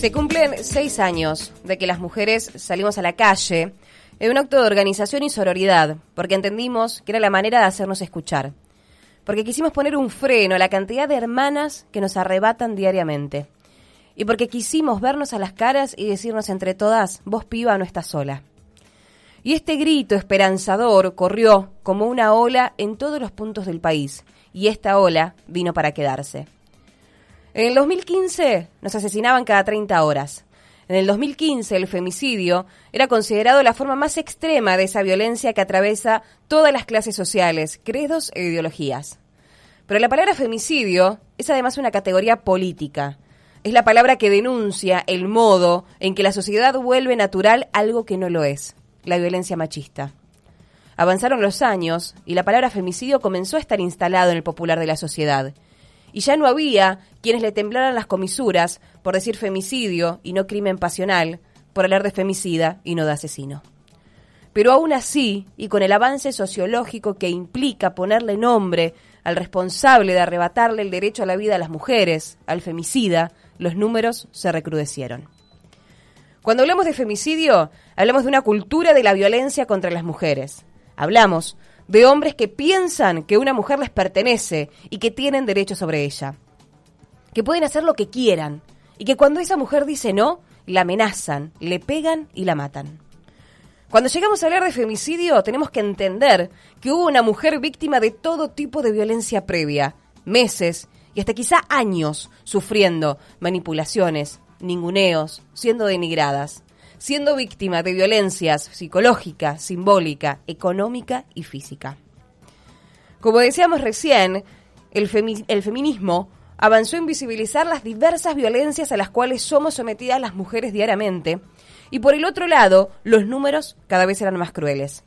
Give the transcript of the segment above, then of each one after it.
Se cumplen seis años de que las mujeres salimos a la calle en un acto de organización y sororidad, porque entendimos que era la manera de hacernos escuchar, porque quisimos poner un freno a la cantidad de hermanas que nos arrebatan diariamente, y porque quisimos vernos a las caras y decirnos entre todas, vos piba no estás sola. Y este grito esperanzador corrió como una ola en todos los puntos del país, y esta ola vino para quedarse. En el 2015 nos asesinaban cada 30 horas. En el 2015 el femicidio era considerado la forma más extrema de esa violencia que atraviesa todas las clases sociales, credos e ideologías. Pero la palabra femicidio es además una categoría política. Es la palabra que denuncia el modo en que la sociedad vuelve natural algo que no lo es, la violencia machista. Avanzaron los años y la palabra femicidio comenzó a estar instalado en el popular de la sociedad y ya no había quienes le temblaran las comisuras por decir femicidio y no crimen pasional, por hablar de femicida y no de asesino. Pero aún así, y con el avance sociológico que implica ponerle nombre al responsable de arrebatarle el derecho a la vida a las mujeres, al femicida, los números se recrudecieron. Cuando hablamos de femicidio, hablamos de una cultura de la violencia contra las mujeres. Hablamos de hombres que piensan que una mujer les pertenece y que tienen derecho sobre ella. Que pueden hacer lo que quieran y que cuando esa mujer dice no, la amenazan, le pegan y la matan. Cuando llegamos a hablar de femicidio, tenemos que entender que hubo una mujer víctima de todo tipo de violencia previa, meses y hasta quizá años sufriendo manipulaciones, ninguneos, siendo denigradas siendo víctima de violencias psicológica, simbólica, económica y física. Como decíamos recién, el, el feminismo avanzó en visibilizar las diversas violencias a las cuales somos sometidas las mujeres diariamente, y por el otro lado, los números cada vez eran más crueles.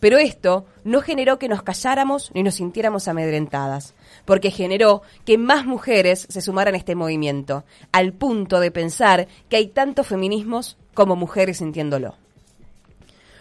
Pero esto no generó que nos calláramos ni nos sintiéramos amedrentadas, porque generó que más mujeres se sumaran a este movimiento, al punto de pensar que hay tantos feminismos como mujeres sintiéndolo.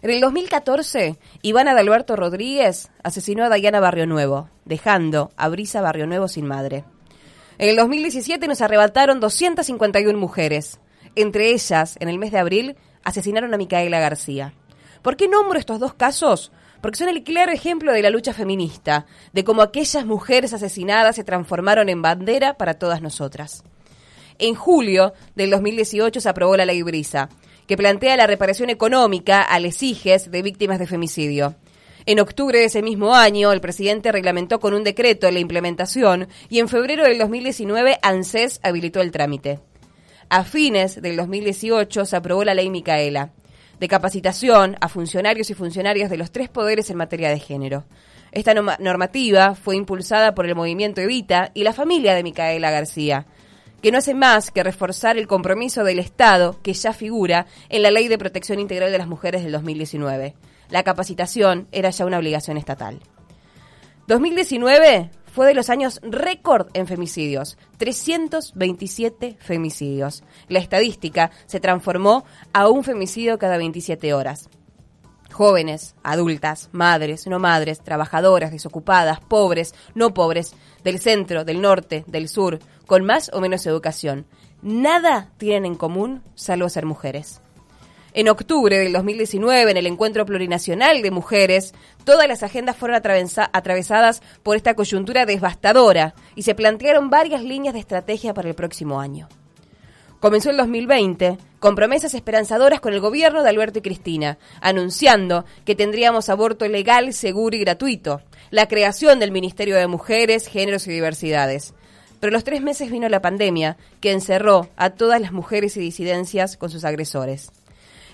En el 2014, Ivana de Alberto Rodríguez asesinó a Dayana Barrio Nuevo, dejando a Brisa Barrio Nuevo sin madre. En el 2017 nos arrebataron 251 mujeres. Entre ellas, en el mes de abril, asesinaron a Micaela García. ¿Por qué nombro estos dos casos? Porque son el claro ejemplo de la lucha feminista, de cómo aquellas mujeres asesinadas se transformaron en bandera para todas nosotras. En julio del 2018 se aprobó la ley Brisa, que plantea la reparación económica a lesiges de víctimas de femicidio. En octubre de ese mismo año, el presidente reglamentó con un decreto la implementación y en febrero del 2019 ANSES habilitó el trámite. A fines del 2018 se aprobó la ley Micaela, de capacitación a funcionarios y funcionarias de los tres poderes en materia de género. Esta normativa fue impulsada por el movimiento Evita y la familia de Micaela García que no hace más que reforzar el compromiso del Estado que ya figura en la Ley de Protección Integral de las Mujeres del 2019. La capacitación era ya una obligación estatal. 2019 fue de los años récord en femicidios, 327 femicidios. La estadística se transformó a un femicidio cada 27 horas. Jóvenes, adultas, madres, no madres, trabajadoras, desocupadas, pobres, no pobres, del centro, del norte, del sur, con más o menos educación. Nada tienen en común salvo ser mujeres. En octubre del 2019, en el Encuentro Plurinacional de Mujeres, todas las agendas fueron atravesadas por esta coyuntura devastadora y se plantearon varias líneas de estrategia para el próximo año. Comenzó el 2020 con promesas esperanzadoras con el gobierno de Alberto y Cristina, anunciando que tendríamos aborto legal, seguro y gratuito, la creación del Ministerio de Mujeres, Géneros y Diversidades. Pero los tres meses vino la pandemia, que encerró a todas las mujeres y disidencias con sus agresores.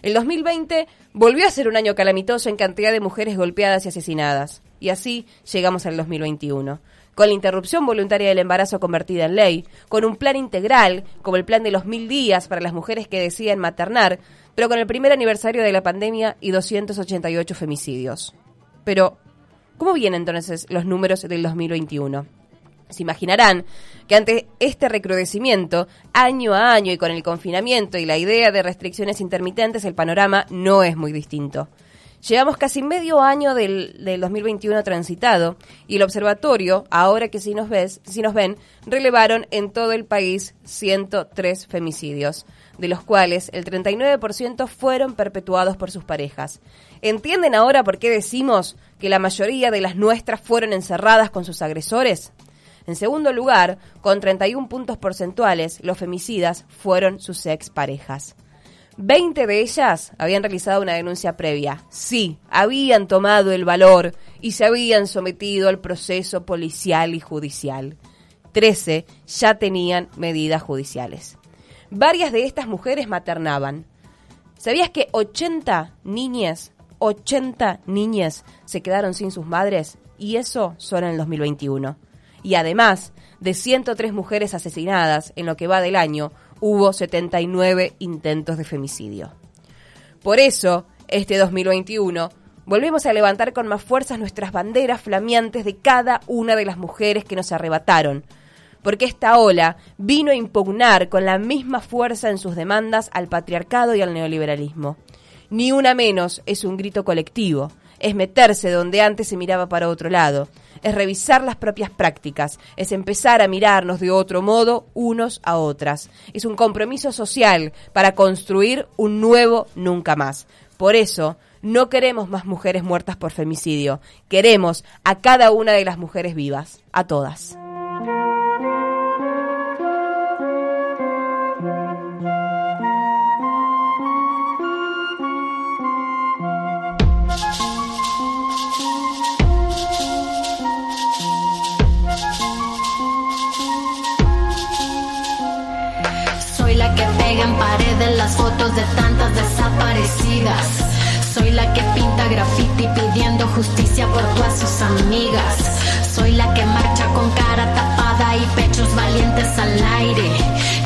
El 2020 volvió a ser un año calamitoso en cantidad de mujeres golpeadas y asesinadas. Y así llegamos al 2021 con la interrupción voluntaria del embarazo convertida en ley, con un plan integral, como el plan de los mil días para las mujeres que deciden maternar, pero con el primer aniversario de la pandemia y 288 femicidios. Pero, ¿cómo vienen entonces los números del 2021? Se imaginarán que ante este recrudecimiento, año a año y con el confinamiento y la idea de restricciones intermitentes, el panorama no es muy distinto. Llevamos casi medio año del, del 2021 transitado y el observatorio, ahora que si nos, ves, si nos ven, relevaron en todo el país 103 femicidios, de los cuales el 39% fueron perpetuados por sus parejas. ¿Entienden ahora por qué decimos que la mayoría de las nuestras fueron encerradas con sus agresores? En segundo lugar, con 31 puntos porcentuales, los femicidas fueron sus exparejas. 20 de ellas habían realizado una denuncia previa. Sí, habían tomado el valor y se habían sometido al proceso policial y judicial. 13 ya tenían medidas judiciales. Varias de estas mujeres maternaban. ¿Sabías que 80 niñas, 80 niñas se quedaron sin sus madres? Y eso solo en el 2021 y además de 103 mujeres asesinadas en lo que va del año, hubo 79 intentos de femicidio. Por eso, este 2021, volvemos a levantar con más fuerzas nuestras banderas flameantes de cada una de las mujeres que nos arrebataron, porque esta ola vino a impugnar con la misma fuerza en sus demandas al patriarcado y al neoliberalismo. Ni una menos es un grito colectivo, es meterse donde antes se miraba para otro lado, es revisar las propias prácticas, es empezar a mirarnos de otro modo unos a otras. Es un compromiso social para construir un nuevo nunca más. Por eso, no queremos más mujeres muertas por femicidio, queremos a cada una de las mujeres vivas, a todas. De tantas desaparecidas. Soy la que pinta graffiti pidiendo justicia por todas sus amigas. Soy la que marcha con cara tapada y pechos valientes al aire.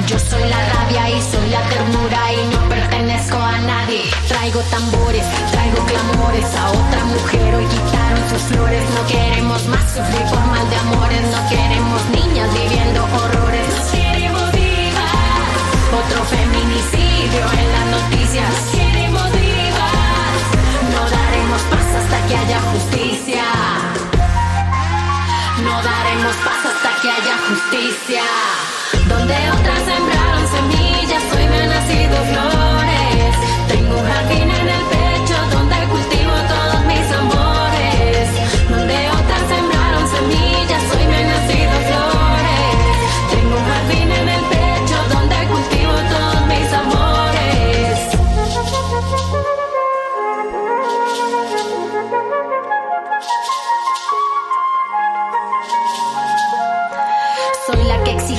Yo soy la rabia y soy la ternura y no pertenezco a nadie. Traigo tambores, traigo clamores. A otra mujer hoy quitaron sus flores. No queremos más sufrir por mal de amores. No queremos niñas viviendo horrores.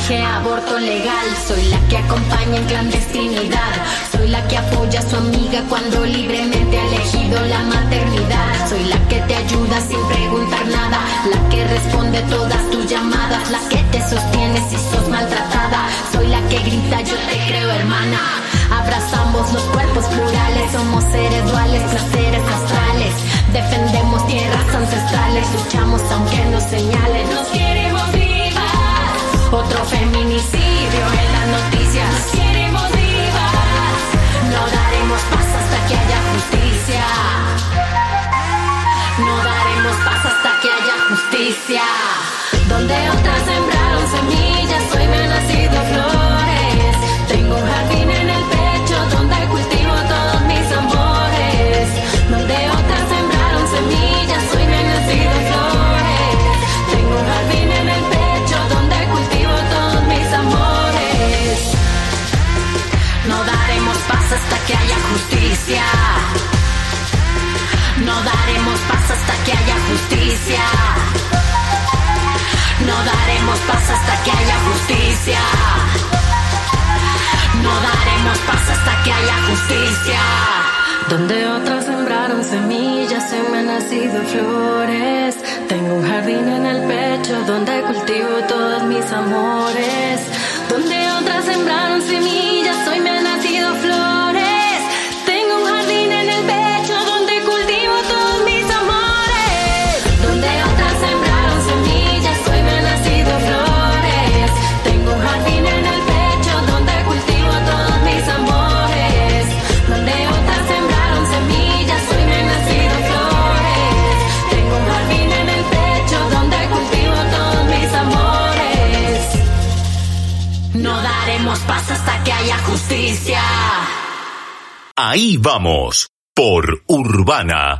Aborto legal. Soy la que acompaña en clandestinidad. Soy la que apoya a su amiga cuando libremente ha elegido la maternidad. Soy la que te ayuda sin preguntar nada. La que responde todas tus llamadas. La que te sostiene si sos maltratada. Soy la que grita yo te creo hermana. Abrazamos los cuerpos plurales. Somos seres duales, placeres astrales. Defendemos tierras ancestrales. Luchamos aunque nos señalen. Donde otros sembraron semillas, se me han nacido flores. Tengo un jardín en el pecho donde cultivo todos mis amores. Ahí vamos, por Urbana